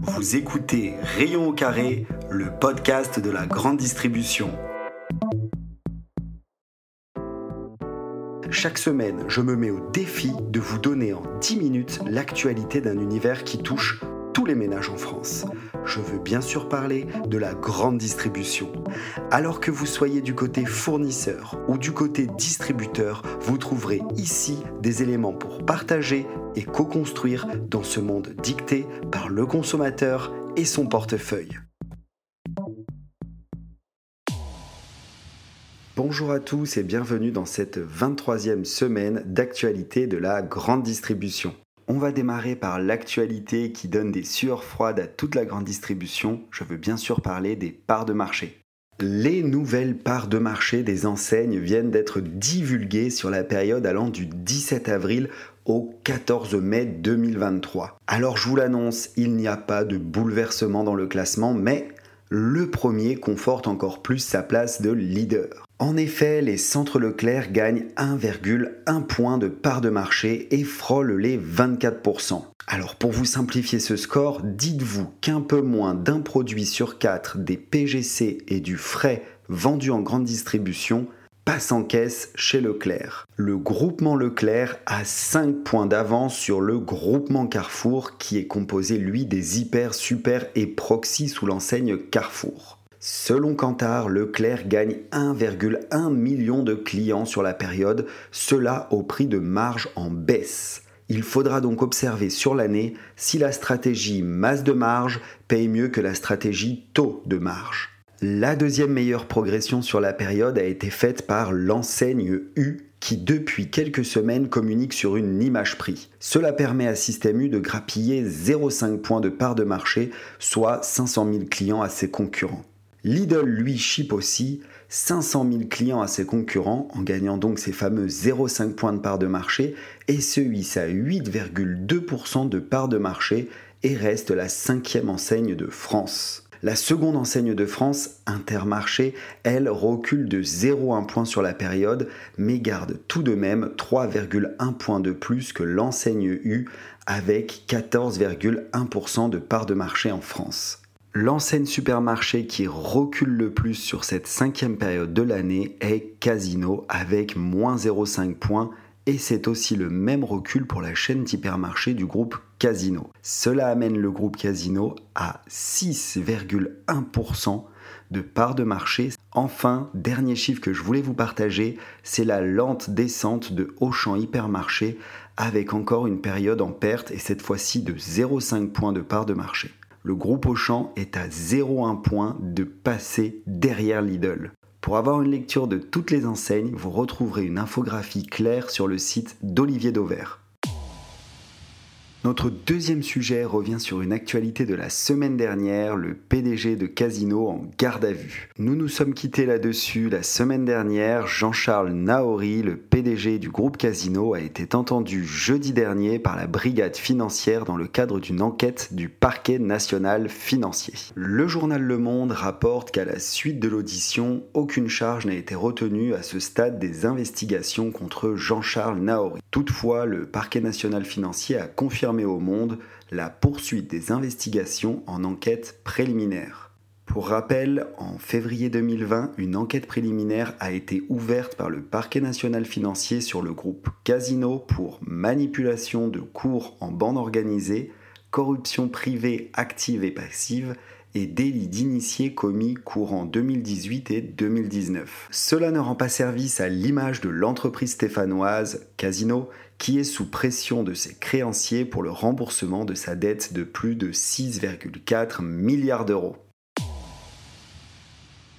Vous écoutez Rayon au carré, le podcast de la grande distribution. Chaque semaine, je me mets au défi de vous donner en 10 minutes l'actualité d'un univers qui touche tous les ménages en France. Je veux bien sûr parler de la grande distribution. Alors que vous soyez du côté fournisseur ou du côté distributeur, vous trouverez ici des éléments pour partager et co-construire dans ce monde dicté par le consommateur et son portefeuille. Bonjour à tous et bienvenue dans cette 23e semaine d'actualité de la grande distribution. On va démarrer par l'actualité qui donne des sueurs froides à toute la grande distribution. Je veux bien sûr parler des parts de marché. Les nouvelles parts de marché des enseignes viennent d'être divulguées sur la période allant du 17 avril au 14 mai 2023. Alors je vous l'annonce, il n'y a pas de bouleversement dans le classement, mais le premier conforte encore plus sa place de leader. En effet, les centres Leclerc gagnent 1,1 point de part de marché et frôlent les 24%. Alors pour vous simplifier ce score, dites-vous qu'un peu moins d'un produit sur quatre des PGC et du frais vendus en grande distribution passe en caisse chez Leclerc. Le groupement Leclerc a 5 points d'avance sur le groupement Carrefour qui est composé lui des hyper, super et proxy sous l'enseigne Carrefour. Selon Kantar, Leclerc gagne 1,1 million de clients sur la période, cela au prix de marge en baisse. Il faudra donc observer sur l'année si la stratégie masse de marge paye mieux que la stratégie taux de marge. La deuxième meilleure progression sur la période a été faite par l'enseigne U qui depuis quelques semaines communique sur une image prix. Cela permet à Système U de grappiller 0,5 points de part de marché, soit 500 000 clients à ses concurrents. Lidl, lui, chip aussi 500 000 clients à ses concurrents en gagnant donc ses fameux 0,5 points de part de marché et se hisse à 8,2% de part de marché et reste la cinquième enseigne de France. La seconde enseigne de France, Intermarché, elle recule de 0,1 point sur la période, mais garde tout de même 3,1 points de plus que l'enseigne U avec 14,1% de part de marché en France. L'enseigne supermarché qui recule le plus sur cette cinquième période de l'année est Casino avec moins 0,5 points et c'est aussi le même recul pour la chaîne d'hypermarché du groupe Casino. Cela amène le groupe Casino à 6,1% de part de marché. Enfin, dernier chiffre que je voulais vous partager, c'est la lente descente de Auchan Hypermarché avec encore une période en perte et cette fois-ci de 0,5 points de part de marché le groupe Auchan est à 0,1 point de passer derrière Lidl. Pour avoir une lecture de toutes les enseignes, vous retrouverez une infographie claire sur le site d'Olivier Dauvert. Notre deuxième sujet revient sur une actualité de la semaine dernière, le PDG de Casino en garde à vue. Nous nous sommes quittés là-dessus la semaine dernière. Jean-Charles Naori, le PDG du groupe Casino, a été entendu jeudi dernier par la brigade financière dans le cadre d'une enquête du parquet national financier. Le journal Le Monde rapporte qu'à la suite de l'audition, aucune charge n'a été retenue à ce stade des investigations contre Jean-Charles Naori. Toutefois, le parquet national financier a confirmé au monde la poursuite des investigations en enquête préliminaire. Pour rappel, en février 2020, une enquête préliminaire a été ouverte par le parquet national financier sur le groupe Casino pour manipulation de cours en bande organisée, corruption privée active et passive et délit d'initiés commis courant 2018 et 2019. Cela ne rend pas service à l'image de l'entreprise stéphanoise Casino qui est sous pression de ses créanciers pour le remboursement de sa dette de plus de 6,4 milliards d'euros.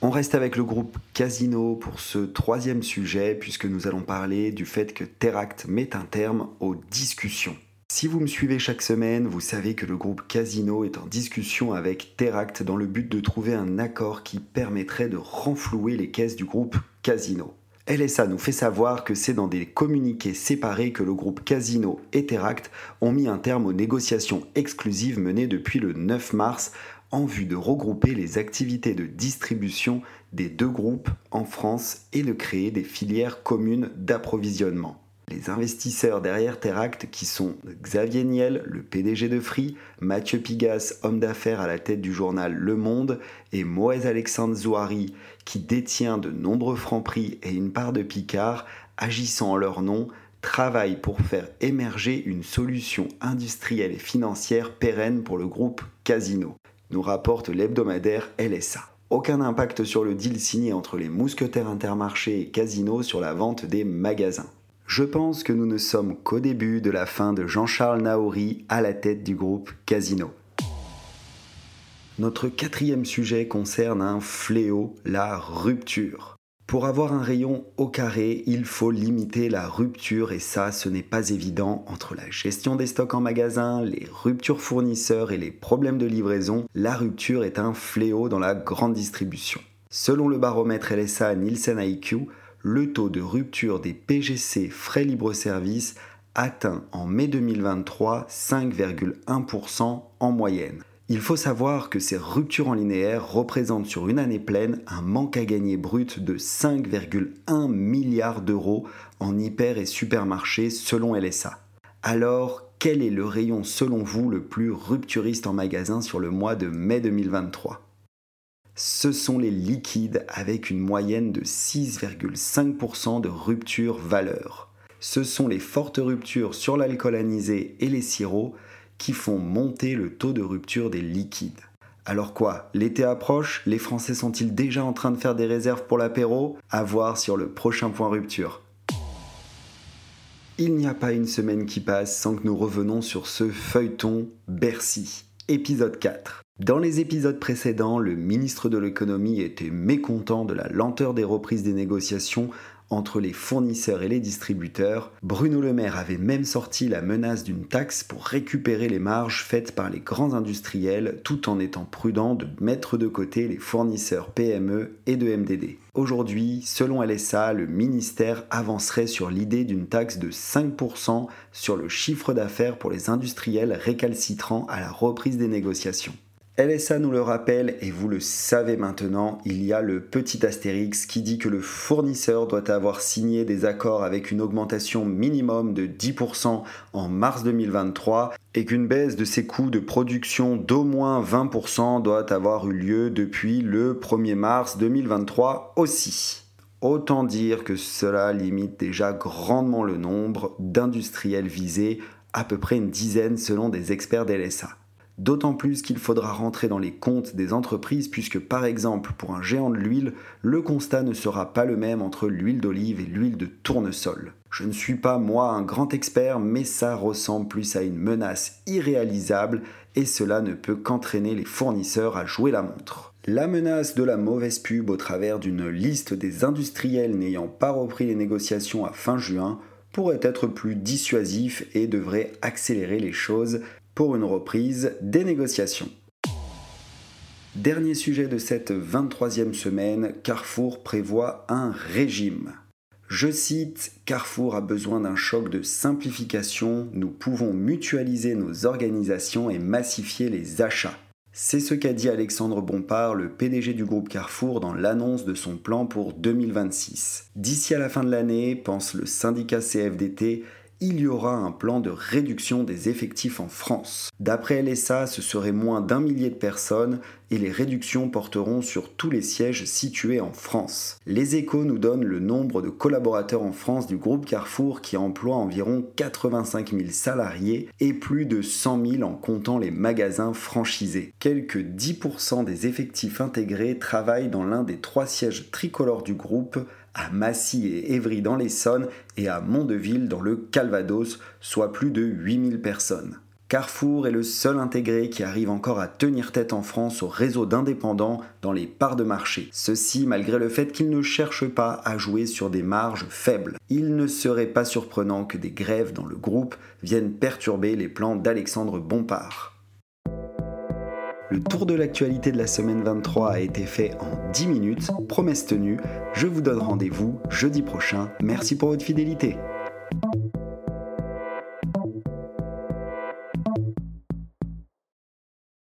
On reste avec le groupe Casino pour ce troisième sujet puisque nous allons parler du fait que Teract met un terme aux discussions. Si vous me suivez chaque semaine, vous savez que le groupe Casino est en discussion avec Teract dans le but de trouver un accord qui permettrait de renflouer les caisses du groupe Casino. LSA nous fait savoir que c'est dans des communiqués séparés que le groupe Casino et Teract ont mis un terme aux négociations exclusives menées depuis le 9 mars en vue de regrouper les activités de distribution des deux groupes en France et de créer des filières communes d'approvisionnement. Les investisseurs derrière Teract, qui sont Xavier Niel, le PDG de Free, Mathieu Pigas, homme d'affaires à la tête du journal Le Monde, et Moez Alexandre Zouari, qui détient de nombreux francs prix et une part de Picard, agissant en leur nom, travaillent pour faire émerger une solution industrielle et financière pérenne pour le groupe Casino, nous rapporte l'hebdomadaire LSA. Aucun impact sur le deal signé entre les mousquetaires intermarchés et Casino sur la vente des magasins. Je pense que nous ne sommes qu'au début de la fin de Jean-Charles Naouri à la tête du groupe Casino. Notre quatrième sujet concerne un fléau, la rupture. Pour avoir un rayon au carré, il faut limiter la rupture et ça, ce n'est pas évident entre la gestion des stocks en magasin, les ruptures fournisseurs et les problèmes de livraison. La rupture est un fléau dans la grande distribution. Selon le baromètre LSA Nielsen IQ, le taux de rupture des PGC frais libre-service atteint en mai 2023 5,1% en moyenne. Il faut savoir que ces ruptures en linéaire représentent sur une année pleine un manque à gagner brut de 5,1 milliards d'euros en hyper et supermarchés selon LSA. Alors, quel est le rayon selon vous le plus rupturiste en magasin sur le mois de mai 2023 Ce sont les liquides avec une moyenne de 6,5% de rupture valeur. Ce sont les fortes ruptures sur l'alcool anisé et les sirops qui font monter le taux de rupture des liquides. Alors quoi L'été approche? Les Français sont-ils déjà en train de faire des réserves pour l'apéro? À voir sur le prochain point rupture. Il n'y a pas une semaine qui passe sans que nous revenons sur ce feuilleton Bercy. Épisode 4. Dans les épisodes précédents, le ministre de l'économie était mécontent de la lenteur des reprises des négociations entre les fournisseurs et les distributeurs, Bruno Le Maire avait même sorti la menace d'une taxe pour récupérer les marges faites par les grands industriels tout en étant prudent de mettre de côté les fournisseurs PME et de MDD. Aujourd'hui, selon LSA, le ministère avancerait sur l'idée d'une taxe de 5% sur le chiffre d'affaires pour les industriels récalcitrants à la reprise des négociations. LSA nous le rappelle, et vous le savez maintenant, il y a le petit astérix qui dit que le fournisseur doit avoir signé des accords avec une augmentation minimum de 10% en mars 2023 et qu'une baisse de ses coûts de production d'au moins 20% doit avoir eu lieu depuis le 1er mars 2023 aussi. Autant dire que cela limite déjà grandement le nombre d'industriels visés, à peu près une dizaine selon des experts d'LSA. D'autant plus qu'il faudra rentrer dans les comptes des entreprises puisque par exemple pour un géant de l'huile, le constat ne sera pas le même entre l'huile d'olive et l'huile de tournesol. Je ne suis pas moi un grand expert mais ça ressemble plus à une menace irréalisable et cela ne peut qu'entraîner les fournisseurs à jouer la montre. La menace de la mauvaise pub au travers d'une liste des industriels n'ayant pas repris les négociations à fin juin pourrait être plus dissuasif et devrait accélérer les choses pour une reprise des négociations. Dernier sujet de cette 23e semaine, Carrefour prévoit un régime. Je cite, Carrefour a besoin d'un choc de simplification, nous pouvons mutualiser nos organisations et massifier les achats. C'est ce qu'a dit Alexandre Bompard, le PDG du groupe Carrefour, dans l'annonce de son plan pour 2026. D'ici à la fin de l'année, pense le syndicat CFDT, il y aura un plan de réduction des effectifs en France. D'après LSA, ce serait moins d'un millier de personnes et les réductions porteront sur tous les sièges situés en France. Les échos nous donnent le nombre de collaborateurs en France du groupe Carrefour qui emploie environ 85 000 salariés et plus de 100 000 en comptant les magasins franchisés. Quelques 10% des effectifs intégrés travaillent dans l'un des trois sièges tricolores du groupe à Massy et Évry dans l'Essonne et à Mondeville dans le Calvados, soit plus de 8000 personnes. Carrefour est le seul intégré qui arrive encore à tenir tête en France au réseau d'indépendants dans les parts de marché. Ceci malgré le fait qu'il ne cherche pas à jouer sur des marges faibles. Il ne serait pas surprenant que des grèves dans le groupe viennent perturber les plans d'Alexandre Bompard. Le tour de l'actualité de la semaine 23 a été fait en 10 minutes, promesse tenue. Je vous donne rendez-vous jeudi prochain. Merci pour votre fidélité.